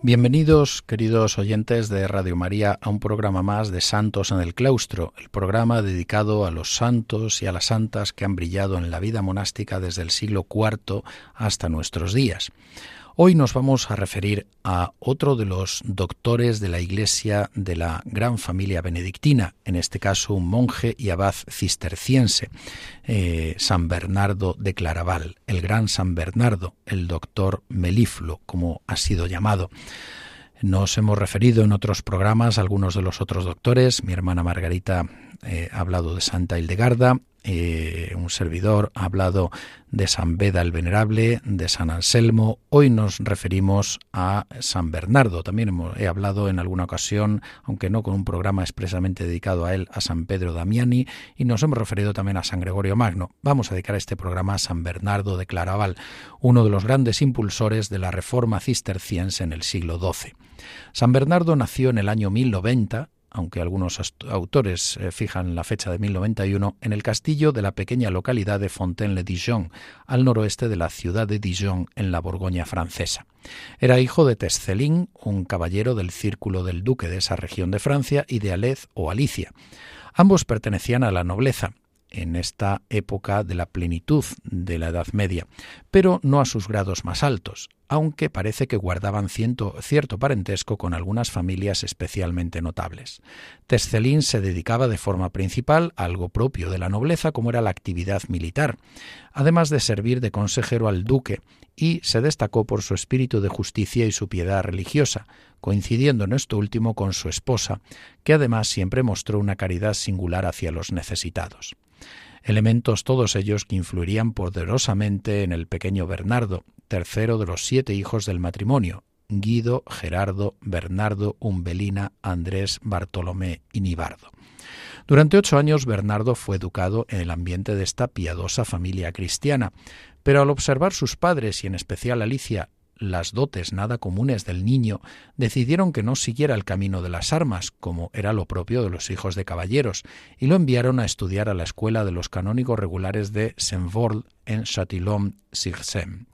Bienvenidos, queridos oyentes de Radio María, a un programa más de Santos en el Claustro, el programa dedicado a los santos y a las santas que han brillado en la vida monástica desde el siglo IV hasta nuestros días. Hoy nos vamos a referir a otro de los doctores de la Iglesia de la gran familia benedictina, en este caso un monje y abad cisterciense, eh, San Bernardo de Claraval, el gran San Bernardo, el doctor Melifluo, como ha sido llamado. Nos hemos referido en otros programas a algunos de los otros doctores. Mi hermana Margarita eh, ha hablado de Santa Hildegarda, eh, un servidor ha hablado de San Beda el Venerable, de San Anselmo. Hoy nos referimos a San Bernardo. También he hablado en alguna ocasión, aunque no con un programa expresamente dedicado a él, a San Pedro Damiani y nos hemos referido también a San Gregorio Magno. Vamos a dedicar este programa a San Bernardo de Claraval, uno de los grandes impulsores de la reforma cisterciense en el siglo XII. San Bernardo nació en el año 1090 aunque algunos autores eh, fijan la fecha de 1091, en el castillo de la pequeña localidad de Fontaine-le-Dijon, al noroeste de la ciudad de Dijon, en la Borgoña francesa. Era hijo de Tescelín, un caballero del círculo del duque de esa región de Francia, y de Alez o Alicia. Ambos pertenecían a la nobleza, en esta época de la plenitud de la Edad Media, pero no a sus grados más altos, aunque parece que guardaban cierto parentesco con algunas familias especialmente notables. Tescelín se dedicaba de forma principal a algo propio de la nobleza como era la actividad militar, además de servir de consejero al duque, y se destacó por su espíritu de justicia y su piedad religiosa, coincidiendo en esto último con su esposa, que además siempre mostró una caridad singular hacia los necesitados elementos todos ellos que influirían poderosamente en el pequeño Bernardo, tercero de los siete hijos del matrimonio, Guido, Gerardo, Bernardo, Umbelina, Andrés, Bartolomé y Nibardo. Durante ocho años Bernardo fue educado en el ambiente de esta piadosa familia cristiana, pero al observar sus padres y en especial Alicia las dotes nada comunes del niño, decidieron que no siguiera el camino de las armas, como era lo propio de los hijos de caballeros, y lo enviaron a estudiar a la escuela de los canónigos regulares de Saint-Vol en Châtillon-sur-Seine.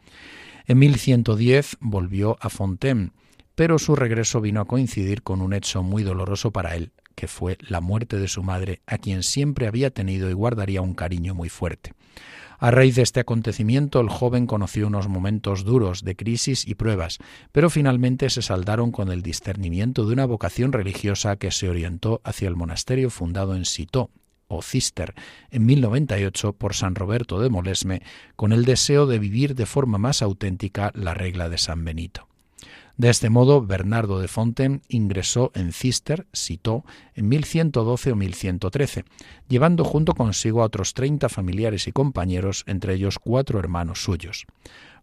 En 1110 volvió a Fontaine, pero su regreso vino a coincidir con un hecho muy doloroso para él, que fue la muerte de su madre, a quien siempre había tenido y guardaría un cariño muy fuerte. A raíz de este acontecimiento, el joven conoció unos momentos duros de crisis y pruebas, pero finalmente se saldaron con el discernimiento de una vocación religiosa que se orientó hacia el monasterio fundado en Citeaux, o Cister, en 1098 por San Roberto de Molesme, con el deseo de vivir de forma más auténtica la regla de San Benito. De este modo, Bernardo de Fontaine ingresó en Cister, Citeaux, en 1112 o 1113, llevando junto consigo a otros treinta familiares y compañeros, entre ellos cuatro hermanos suyos.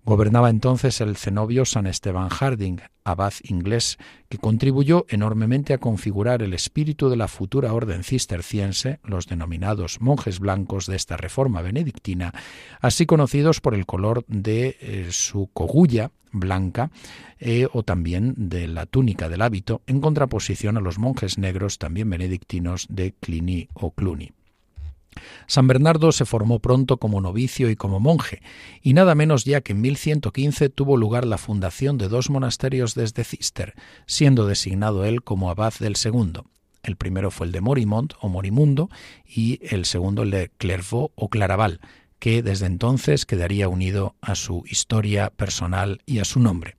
Gobernaba entonces el cenobio San Esteban Harding, abad inglés, que contribuyó enormemente a configurar el espíritu de la futura orden cisterciense, los denominados monjes blancos de esta reforma benedictina, así conocidos por el color de eh, su cogulla blanca eh, o también de la túnica del hábito, en contraposición a los monjes negros también benedictinos de Cluny o Cluny. San Bernardo se formó pronto como novicio y como monje, y nada menos ya que en 1115 tuvo lugar la fundación de dos monasterios desde Cister, siendo designado él como abad del segundo. El primero fue el de Morimont o Morimundo y el segundo el de Clairvaux o Claraval, que desde entonces quedaría unido a su historia personal y a su nombre.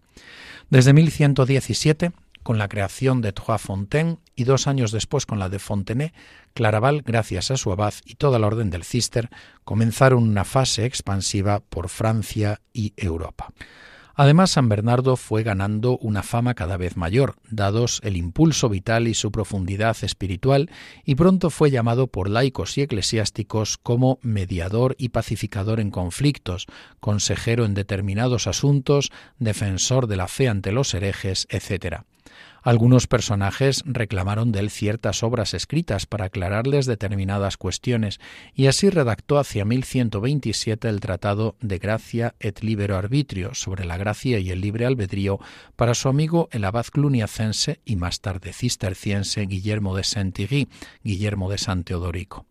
Desde 1117 con la creación de Trois Fontaines y dos años después con la de Fontenay, Claraval, gracias a su abad y toda la orden del Cister, comenzaron una fase expansiva por Francia y Europa. Además, San Bernardo fue ganando una fama cada vez mayor, dados el impulso vital y su profundidad espiritual, y pronto fue llamado por laicos y eclesiásticos como mediador y pacificador en conflictos, consejero en determinados asuntos, defensor de la fe ante los herejes, etc. Algunos personajes reclamaron de él ciertas obras escritas para aclararles determinadas cuestiones, y así redactó hacia 1127 el Tratado de Gracia et Libero Arbitrio sobre la gracia y el libre albedrío para su amigo el abad cluniacense y más tarde cisterciense Guillermo de Saint-Thierry, Guillermo de San Teodorico.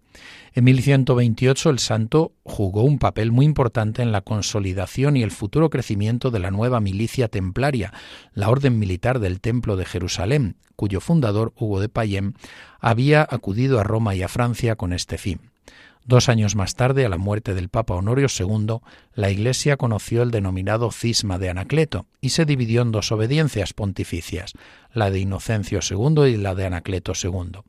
En 1128 el santo jugó un papel muy importante en la consolidación y el futuro crecimiento de la nueva milicia templaria, la orden militar del Templo de Jerusalén, cuyo fundador, Hugo de Payem, había acudido a Roma y a Francia con este fin. Dos años más tarde, a la muerte del Papa Honorio II, la Iglesia conoció el denominado cisma de Anacleto y se dividió en dos obediencias pontificias, la de Inocencio II y la de Anacleto II.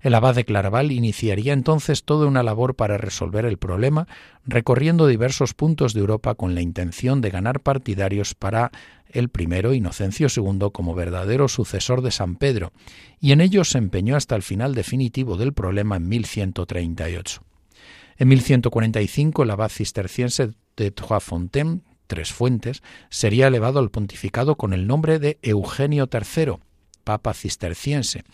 El abad de Claraval iniciaría entonces toda una labor para resolver el problema, recorriendo diversos puntos de Europa con la intención de ganar partidarios para el primero, Inocencio II, como verdadero sucesor de San Pedro, y en ello se empeñó hasta el final definitivo del problema en 1138. En 1145 el abad cisterciense de Trois Fontaines, Tres Fuentes, sería elevado al pontificado con el nombre de Eugenio III, papa cisterciense,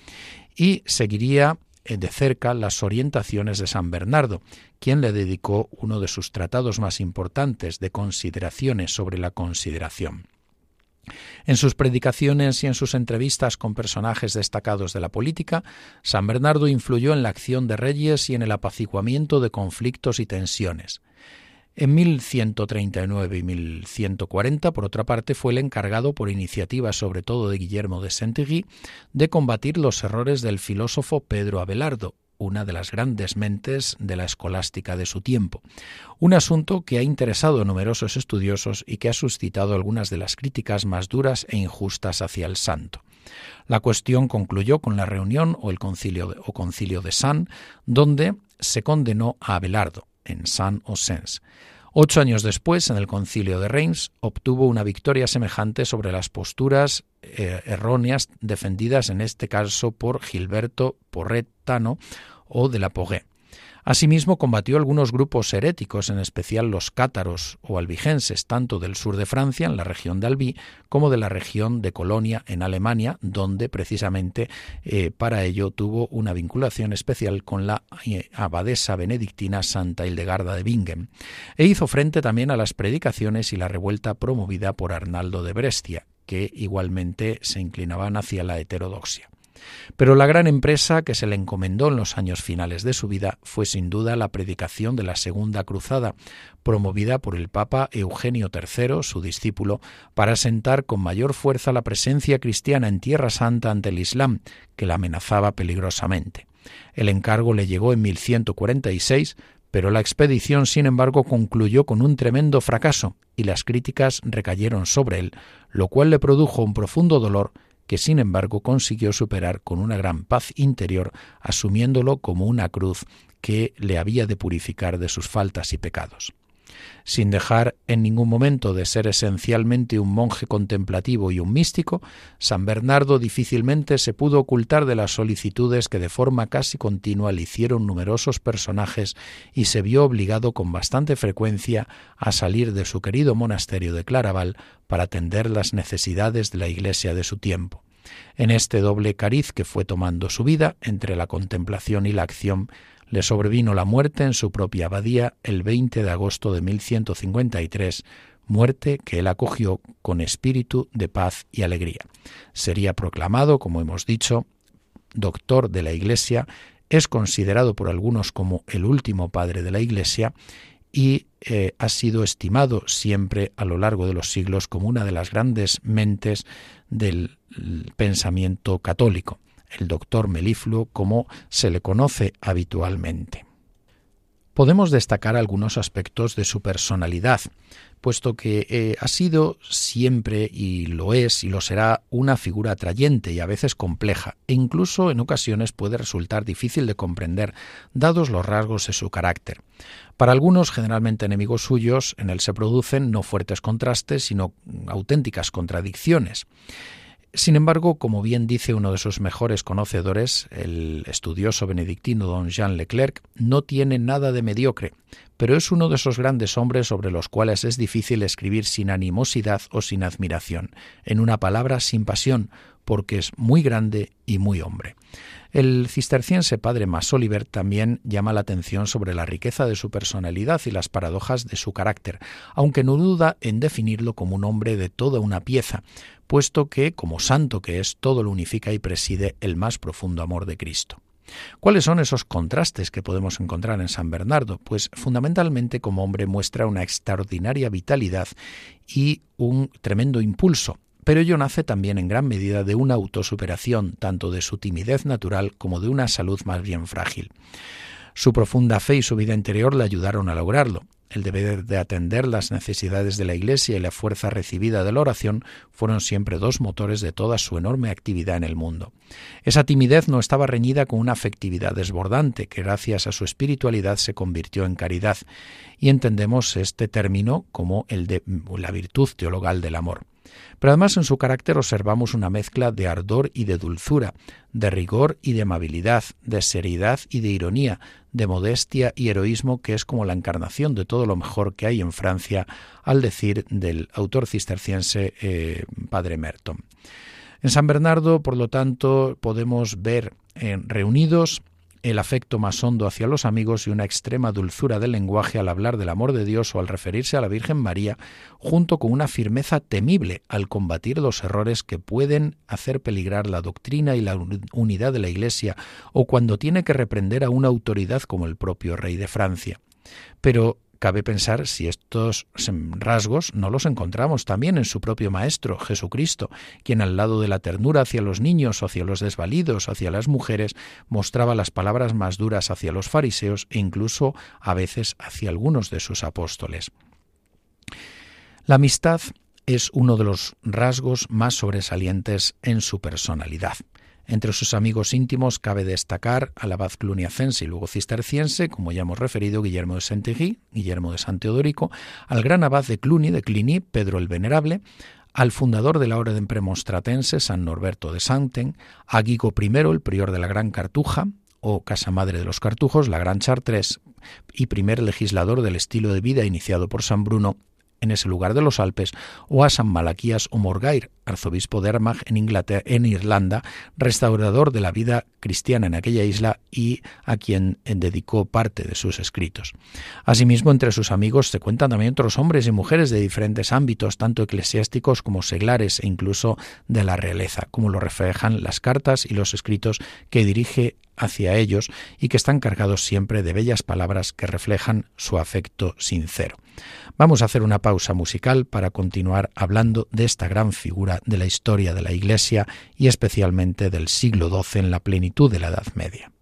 y seguiría eh, de cerca las orientaciones de San Bernardo, quien le dedicó uno de sus tratados más importantes de consideraciones sobre la consideración. En sus predicaciones y en sus entrevistas con personajes destacados de la política, San Bernardo influyó en la acción de reyes y en el apaciguamiento de conflictos y tensiones. En 1139 y 1140, por otra parte, fue el encargado, por iniciativa sobre todo de Guillermo de saint de combatir los errores del filósofo Pedro Abelardo, una de las grandes mentes de la escolástica de su tiempo. Un asunto que ha interesado a numerosos estudiosos y que ha suscitado algunas de las críticas más duras e injustas hacia el santo. La cuestión concluyó con la reunión o el concilio de, o concilio de San, donde se condenó a Abelardo en San Osens. Ocho años después, en el concilio de Reims, obtuvo una victoria semejante sobre las posturas eh, erróneas defendidas en este caso por Gilberto Porretano o de la. Asimismo, combatió algunos grupos heréticos, en especial los cátaros o albigenses, tanto del sur de Francia, en la región de Albi, como de la región de Colonia, en Alemania, donde precisamente eh, para ello tuvo una vinculación especial con la eh, abadesa benedictina Santa Hildegarda de Bingen. E hizo frente también a las predicaciones y la revuelta promovida por Arnaldo de Brescia, que igualmente se inclinaban hacia la heterodoxia. Pero la gran empresa que se le encomendó en los años finales de su vida fue sin duda la predicación de la Segunda Cruzada, promovida por el Papa Eugenio III, su discípulo, para asentar con mayor fuerza la presencia cristiana en Tierra Santa ante el Islam, que la amenazaba peligrosamente. El encargo le llegó en 1146, pero la expedición, sin embargo, concluyó con un tremendo fracaso y las críticas recayeron sobre él, lo cual le produjo un profundo dolor que sin embargo consiguió superar con una gran paz interior, asumiéndolo como una cruz que le había de purificar de sus faltas y pecados. Sin dejar en ningún momento de ser esencialmente un monje contemplativo y un místico, San Bernardo difícilmente se pudo ocultar de las solicitudes que de forma casi continua le hicieron numerosos personajes y se vio obligado con bastante frecuencia a salir de su querido monasterio de Claraval para atender las necesidades de la iglesia de su tiempo. En este doble cariz que fue tomando su vida entre la contemplación y la acción, le sobrevino la muerte en su propia abadía el 20 de agosto de 1153, muerte que él acogió con espíritu de paz y alegría. Sería proclamado, como hemos dicho, doctor de la Iglesia, es considerado por algunos como el último padre de la Iglesia y eh, ha sido estimado siempre a lo largo de los siglos como una de las grandes mentes del pensamiento católico el doctor Melifluo como se le conoce habitualmente. Podemos destacar algunos aspectos de su personalidad, puesto que eh, ha sido siempre y lo es y lo será una figura atrayente y a veces compleja, e incluso en ocasiones puede resultar difícil de comprender, dados los rasgos de su carácter. Para algunos, generalmente enemigos suyos, en él se producen no fuertes contrastes, sino auténticas contradicciones. Sin embargo, como bien dice uno de sus mejores conocedores, el estudioso benedictino don Jean Leclerc, no tiene nada de mediocre, pero es uno de esos grandes hombres sobre los cuales es difícil escribir sin animosidad o sin admiración, en una palabra sin pasión, porque es muy grande y muy hombre. El cisterciense padre Mas Oliver también llama la atención sobre la riqueza de su personalidad y las paradojas de su carácter, aunque no duda en definirlo como un hombre de toda una pieza, puesto que, como santo que es, todo lo unifica y preside el más profundo amor de Cristo. ¿Cuáles son esos contrastes que podemos encontrar en San Bernardo? Pues fundamentalmente como hombre muestra una extraordinaria vitalidad y un tremendo impulso, pero ello nace también en gran medida de una autosuperación, tanto de su timidez natural como de una salud más bien frágil. Su profunda fe y su vida interior le ayudaron a lograrlo. El deber de atender las necesidades de la Iglesia y la fuerza recibida de la oración fueron siempre dos motores de toda su enorme actividad en el mundo. Esa timidez no estaba reñida con una afectividad desbordante, que gracias a su espiritualidad se convirtió en caridad, y entendemos este término como el de la virtud teologal del amor. Pero además en su carácter observamos una mezcla de ardor y de dulzura, de rigor y de amabilidad, de seriedad y de ironía, de modestia y heroísmo que es como la encarnación de todo lo mejor que hay en Francia, al decir del autor cisterciense eh, Padre Merton. En San Bernardo, por lo tanto, podemos ver eh, reunidos el afecto más hondo hacia los amigos y una extrema dulzura del lenguaje al hablar del amor de Dios o al referirse a la Virgen María, junto con una firmeza temible al combatir los errores que pueden hacer peligrar la doctrina y la unidad de la Iglesia, o cuando tiene que reprender a una autoridad como el propio rey de Francia. Pero Cabe pensar si estos rasgos no los encontramos también en su propio Maestro, Jesucristo, quien al lado de la ternura hacia los niños, hacia los desvalidos, hacia las mujeres, mostraba las palabras más duras hacia los fariseos e incluso a veces hacia algunos de sus apóstoles. La amistad es uno de los rasgos más sobresalientes en su personalidad. Entre sus amigos íntimos cabe destacar al abad cluniacense y luego cisterciense, como ya hemos referido, Guillermo de Saint-Héry, Guillermo de San Teodorico, al gran abad de Cluny, de Cluny, Pedro el Venerable, al fundador de la orden premonstratense, San Norberto de Santen, a Guigo I, el prior de la Gran Cartuja, o Casa Madre de los Cartujos, la Gran Chartres, y primer legislador del estilo de vida iniciado por San Bruno en ese lugar de los Alpes, o a San Malaquías o Morgair, arzobispo de Armagh en, en Irlanda, restaurador de la vida cristiana en aquella isla y a quien dedicó parte de sus escritos. Asimismo, entre sus amigos se cuentan también otros hombres y mujeres de diferentes ámbitos, tanto eclesiásticos como seglares e incluso de la realeza, como lo reflejan las cartas y los escritos que dirige hacia ellos y que están cargados siempre de bellas palabras que reflejan su afecto sincero. Vamos a hacer una pausa musical para continuar hablando de esta gran figura de la historia de la Iglesia y especialmente del siglo XII en la plenitud de la Edad Media.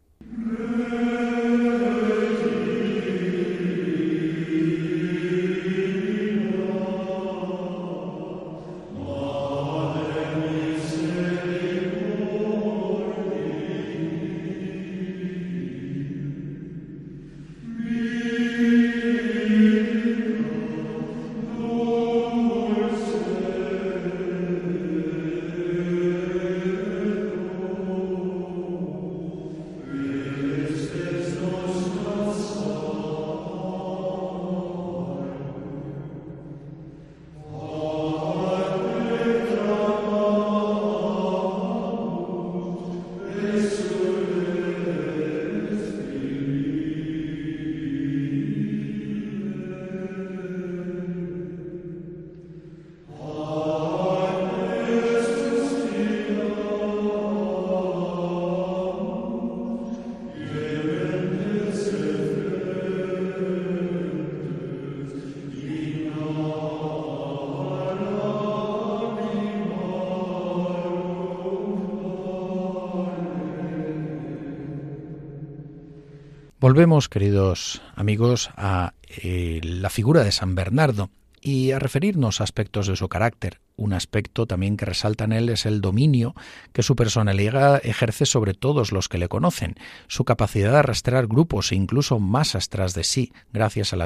Volvemos, queridos amigos, a eh, la figura de San Bernardo y a referirnos a aspectos de su carácter. Un aspecto también que resalta en él es el dominio que su personalidad ejerce sobre todos los que le conocen, su capacidad de arrastrar grupos e incluso masas tras de sí, gracias al,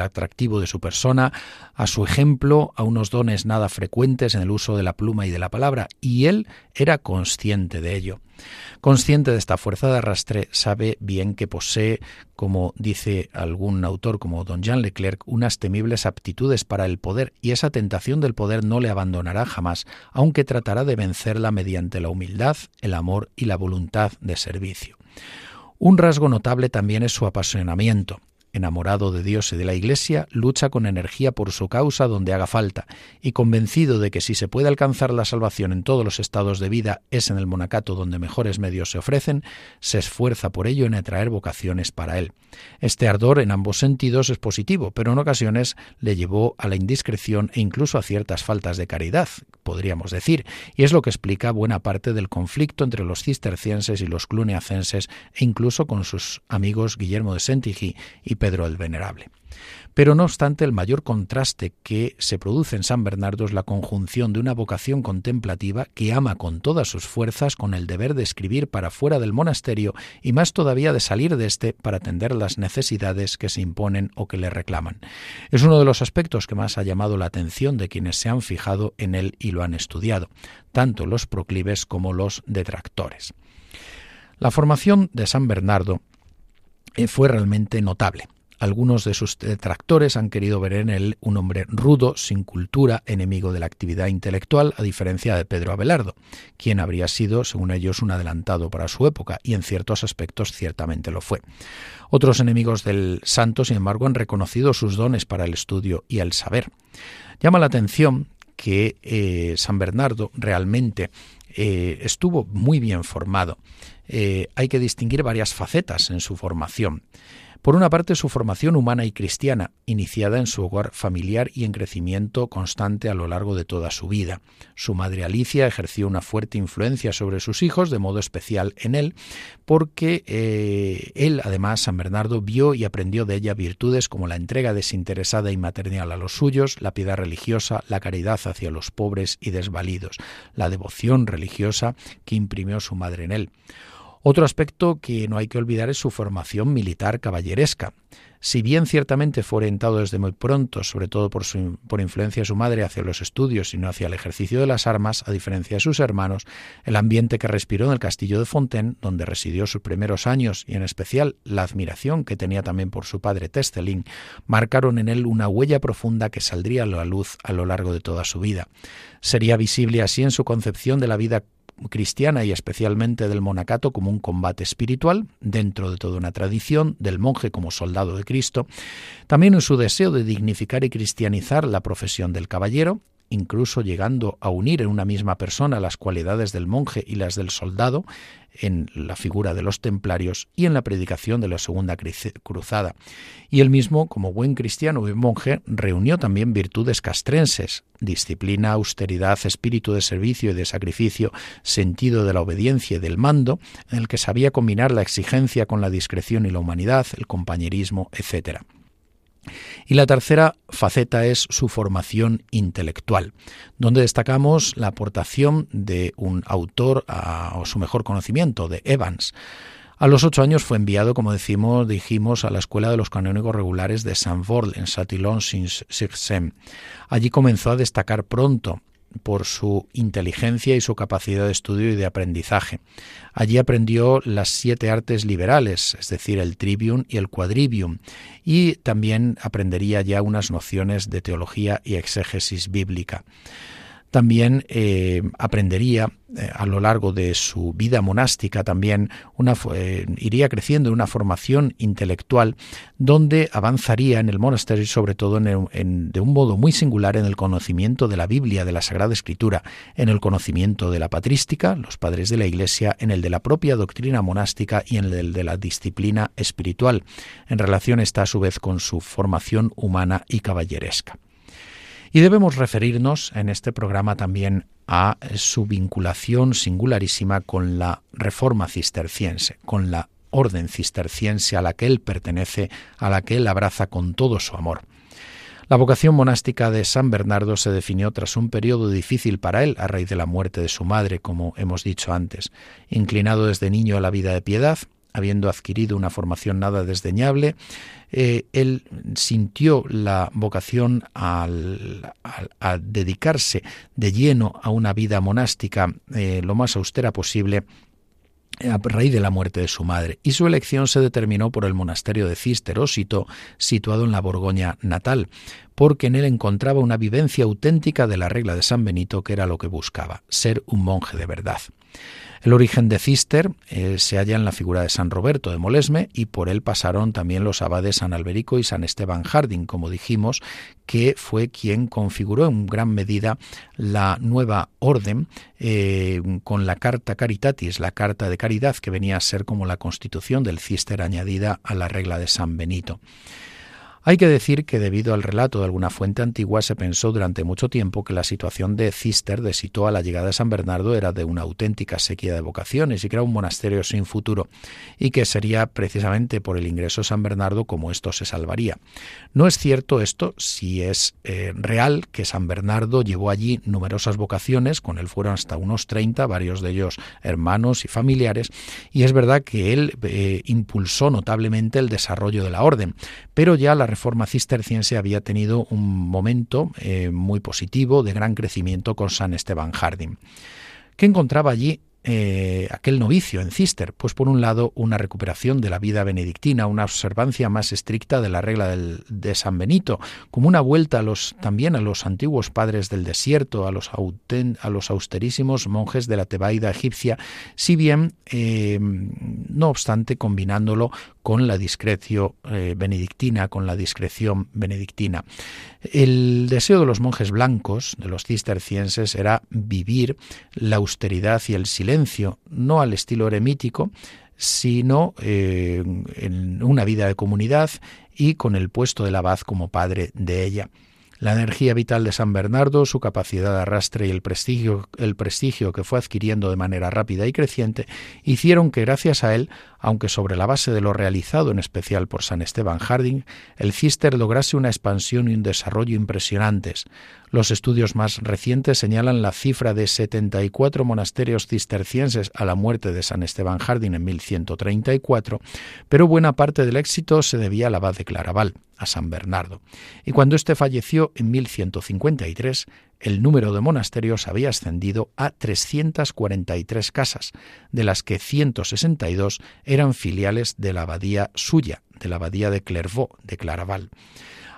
atractivo de su persona, a su ejemplo, a unos dones nada frecuentes en el uso de la pluma y de la palabra, y él era consciente de ello. Consciente de esta fuerza de arrastre, sabe bien que posee, como dice algún autor como don Jean Leclerc, unas temibles aptitudes para el poder y esa tentación del poder no le abandonará jamás, aunque tratará de vencerla mediante la humildad, el amor y la voluntad de servicio. Un rasgo notable también es su apasionamiento enamorado de Dios y de la Iglesia, lucha con energía por su causa donde haga falta, y convencido de que si se puede alcanzar la salvación en todos los estados de vida es en el monacato donde mejores medios se ofrecen, se esfuerza por ello en atraer vocaciones para él. Este ardor en ambos sentidos es positivo, pero en ocasiones le llevó a la indiscreción e incluso a ciertas faltas de caridad, podríamos decir, y es lo que explica buena parte del conflicto entre los cistercienses y los cluniacenses e incluso con sus amigos Guillermo de Sentigi y Pedro el Venerable. Pero no obstante, el mayor contraste que se produce en San Bernardo es la conjunción de una vocación contemplativa que ama con todas sus fuerzas con el deber de escribir para fuera del monasterio y más todavía de salir de éste para atender las necesidades que se imponen o que le reclaman. Es uno de los aspectos que más ha llamado la atención de quienes se han fijado en él y lo han estudiado, tanto los proclives como los detractores. La formación de San Bernardo eh, fue realmente notable. Algunos de sus detractores han querido ver en él un hombre rudo, sin cultura, enemigo de la actividad intelectual, a diferencia de Pedro Abelardo, quien habría sido, según ellos, un adelantado para su época, y en ciertos aspectos ciertamente lo fue. Otros enemigos del santo, sin embargo, han reconocido sus dones para el estudio y el saber. Llama la atención que eh, San Bernardo realmente eh, estuvo muy bien formado. Eh, hay que distinguir varias facetas en su formación. Por una parte, su formación humana y cristiana, iniciada en su hogar familiar y en crecimiento constante a lo largo de toda su vida. Su madre Alicia ejerció una fuerte influencia sobre sus hijos, de modo especial en él, porque eh, él, además, San Bernardo, vio y aprendió de ella virtudes como la entrega desinteresada y maternal a los suyos, la piedad religiosa, la caridad hacia los pobres y desvalidos, la devoción religiosa que imprimió su madre en él. Otro aspecto que no hay que olvidar es su formación militar caballeresca. Si bien ciertamente fue orientado desde muy pronto, sobre todo por, su, por influencia de su madre, hacia los estudios y no hacia el ejercicio de las armas, a diferencia de sus hermanos, el ambiente que respiró en el castillo de Fontaine, donde residió sus primeros años y en especial la admiración que tenía también por su padre Testelín, marcaron en él una huella profunda que saldría a la luz a lo largo de toda su vida. Sería visible así en su concepción de la vida cristiana y especialmente del monacato como un combate espiritual dentro de toda una tradición, del monje como soldado de Cristo, también en su deseo de dignificar y cristianizar la profesión del caballero, incluso llegando a unir en una misma persona las cualidades del monje y las del soldado, en la figura de los templarios y en la predicación de la Segunda Cruzada. Y él mismo, como buen cristiano y monje, reunió también virtudes castrenses, disciplina, austeridad, espíritu de servicio y de sacrificio, sentido de la obediencia y del mando, en el que sabía combinar la exigencia con la discreción y la humanidad, el compañerismo, etc. Y la tercera faceta es su formación intelectual, donde destacamos la aportación de un autor a, su mejor conocimiento, de Evans. A los ocho años fue enviado, como decimos, dijimos, a la Escuela de los Canónigos Regulares de Saint-Vord, en Châtillon-sur-Seine. Allí comenzó a destacar pronto por su inteligencia y su capacidad de estudio y de aprendizaje. Allí aprendió las siete artes liberales, es decir, el trivium y el quadrivium, y también aprendería ya unas nociones de teología y exégesis bíblica. También eh, aprendería eh, a lo largo de su vida monástica, también una, eh, iría creciendo en una formación intelectual donde avanzaría en el monasterio, sobre todo en, de un modo muy singular en el conocimiento de la Biblia, de la Sagrada Escritura, en el conocimiento de la patrística, los padres de la Iglesia, en el de la propia doctrina monástica y en el de la disciplina espiritual. En relación está a su vez con su formación humana y caballeresca. Y debemos referirnos en este programa también a su vinculación singularísima con la reforma cisterciense, con la orden cisterciense a la que él pertenece, a la que él abraza con todo su amor. La vocación monástica de San Bernardo se definió tras un periodo difícil para él a raíz de la muerte de su madre, como hemos dicho antes. Inclinado desde niño a la vida de piedad, habiendo adquirido una formación nada desdeñable, eh, él sintió la vocación al, a dedicarse de lleno a una vida monástica eh, lo más austera posible a raíz de la muerte de su madre, y su elección se determinó por el monasterio de Cisterósito, situado en la Borgoña natal, porque en él encontraba una vivencia auténtica de la regla de San Benito, que era lo que buscaba, ser un monje de verdad. El origen de Cister eh, se halla en la figura de San Roberto de Molesme y por él pasaron también los abades San Alberico y San Esteban Harding, como dijimos, que fue quien configuró en gran medida la nueva orden eh, con la Carta Caritatis, la Carta de Caridad, que venía a ser como la constitución del Cister añadida a la regla de San Benito. Hay que decir que debido al relato de alguna fuente antigua se pensó durante mucho tiempo que la situación de Cister de Sito a la llegada de San Bernardo era de una auténtica sequía de vocaciones y que era un monasterio sin futuro y que sería precisamente por el ingreso de San Bernardo como esto se salvaría. No es cierto esto si es eh, real que San Bernardo llevó allí numerosas vocaciones, con él fueron hasta unos 30, varios de ellos hermanos y familiares, y es verdad que él eh, impulsó notablemente el desarrollo de la orden, pero ya la reforma cisterciense había tenido un momento eh, muy positivo de gran crecimiento con San Esteban Harding. ¿Qué encontraba allí eh, aquel novicio en Cister? Pues por un lado una recuperación de la vida benedictina, una observancia más estricta de la regla de San Benito, como una vuelta a los, también a los antiguos padres del desierto, a los, austerísimos monjes de la Tebaida egipcia, si bien, eh, no obstante, combinándolo con la discreción eh, benedictina, con la discreción benedictina. El deseo de los monjes blancos, de los cistercienses, era vivir la austeridad y el silencio, no al estilo eremítico, sino eh, en una vida de comunidad y con el puesto del abad como padre de ella. La energía vital de San Bernardo, su capacidad de arrastre y el prestigio, el prestigio que fue adquiriendo de manera rápida y creciente hicieron que gracias a él aunque sobre la base de lo realizado en especial por San Esteban Harding, el Cister lograse una expansión y un desarrollo impresionantes. Los estudios más recientes señalan la cifra de 74 monasterios cistercienses a la muerte de San Esteban Harding en 1134, pero buena parte del éxito se debía al abad de Claraval, a San Bernardo. Y cuando éste falleció en 1153, el número de monasterios había ascendido a 343 casas, de las que 162 eran filiales de la abadía suya, de la abadía de Clairvaux, de Claraval.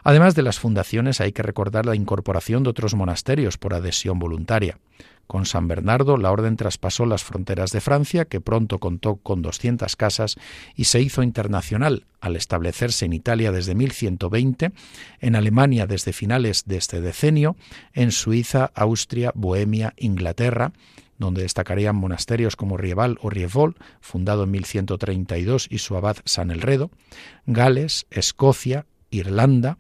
Además de las fundaciones, hay que recordar la incorporación de otros monasterios por adhesión voluntaria. Con San Bernardo, la orden traspasó las fronteras de Francia, que pronto contó con 200 casas, y se hizo internacional al establecerse en Italia desde 1120, en Alemania desde finales de este decenio, en Suiza, Austria, Bohemia, Inglaterra, donde destacarían monasterios como Rieval o Rievol, fundado en 1132 y su abad San Elredo, Gales, Escocia, Irlanda,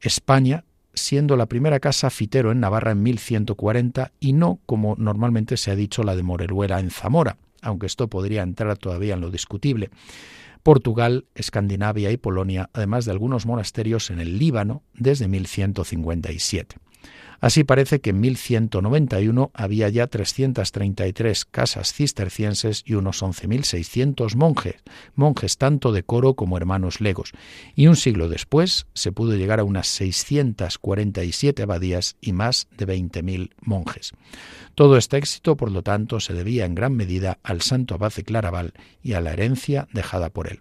España, siendo la primera casa fitero en Navarra en 1140 y no, como normalmente se ha dicho, la de Moreruela en Zamora, aunque esto podría entrar todavía en lo discutible. Portugal, Escandinavia y Polonia, además de algunos monasterios en el Líbano desde 1157. Así parece que en 1191 había ya 333 casas cistercienses y unos 11.600 monjes, monjes tanto de coro como hermanos legos, y un siglo después se pudo llegar a unas 647 abadías y más de 20.000 monjes. Todo este éxito, por lo tanto, se debía en gran medida al santo abad de Claraval y a la herencia dejada por él.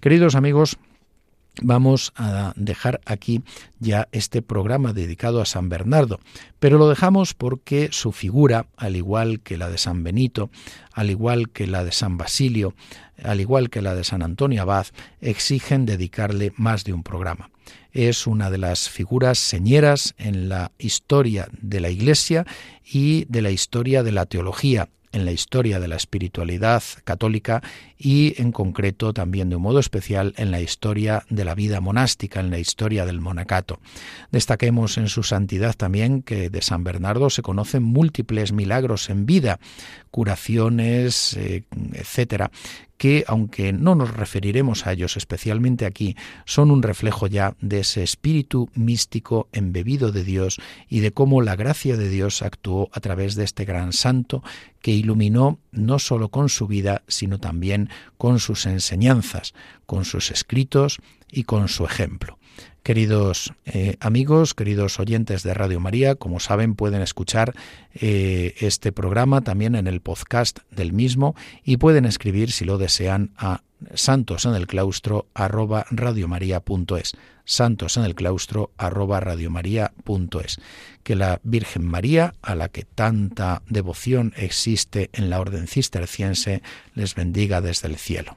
Queridos amigos, vamos a dejar aquí ya este programa dedicado a San Bernardo, pero lo dejamos porque su figura, al igual que la de San Benito, al igual que la de San Basilio, al igual que la de San Antonio Abad, exigen dedicarle más de un programa. Es una de las figuras señeras en la historia de la Iglesia y de la historia de la teología en la historia de la espiritualidad católica y en concreto también de un modo especial en la historia de la vida monástica, en la historia del monacato. Destaquemos en su santidad también que de San Bernardo se conocen múltiples milagros en vida, curaciones, eh, etcétera, que, aunque no nos referiremos a ellos especialmente aquí, son un reflejo ya de ese espíritu místico embebido de Dios y de cómo la gracia de Dios actuó a través de este gran santo que iluminó no sólo con su vida, sino también con sus enseñanzas, con sus escritos y con su ejemplo. Queridos eh, amigos, queridos oyentes de Radio María, como saben pueden escuchar eh, este programa también en el podcast del mismo y pueden escribir si lo desean a santos en el claustro arroba radiomaria.es santos en el claustro arroba radiomaria.es que la Virgen María a la que tanta devoción existe en la orden cisterciense les bendiga desde el cielo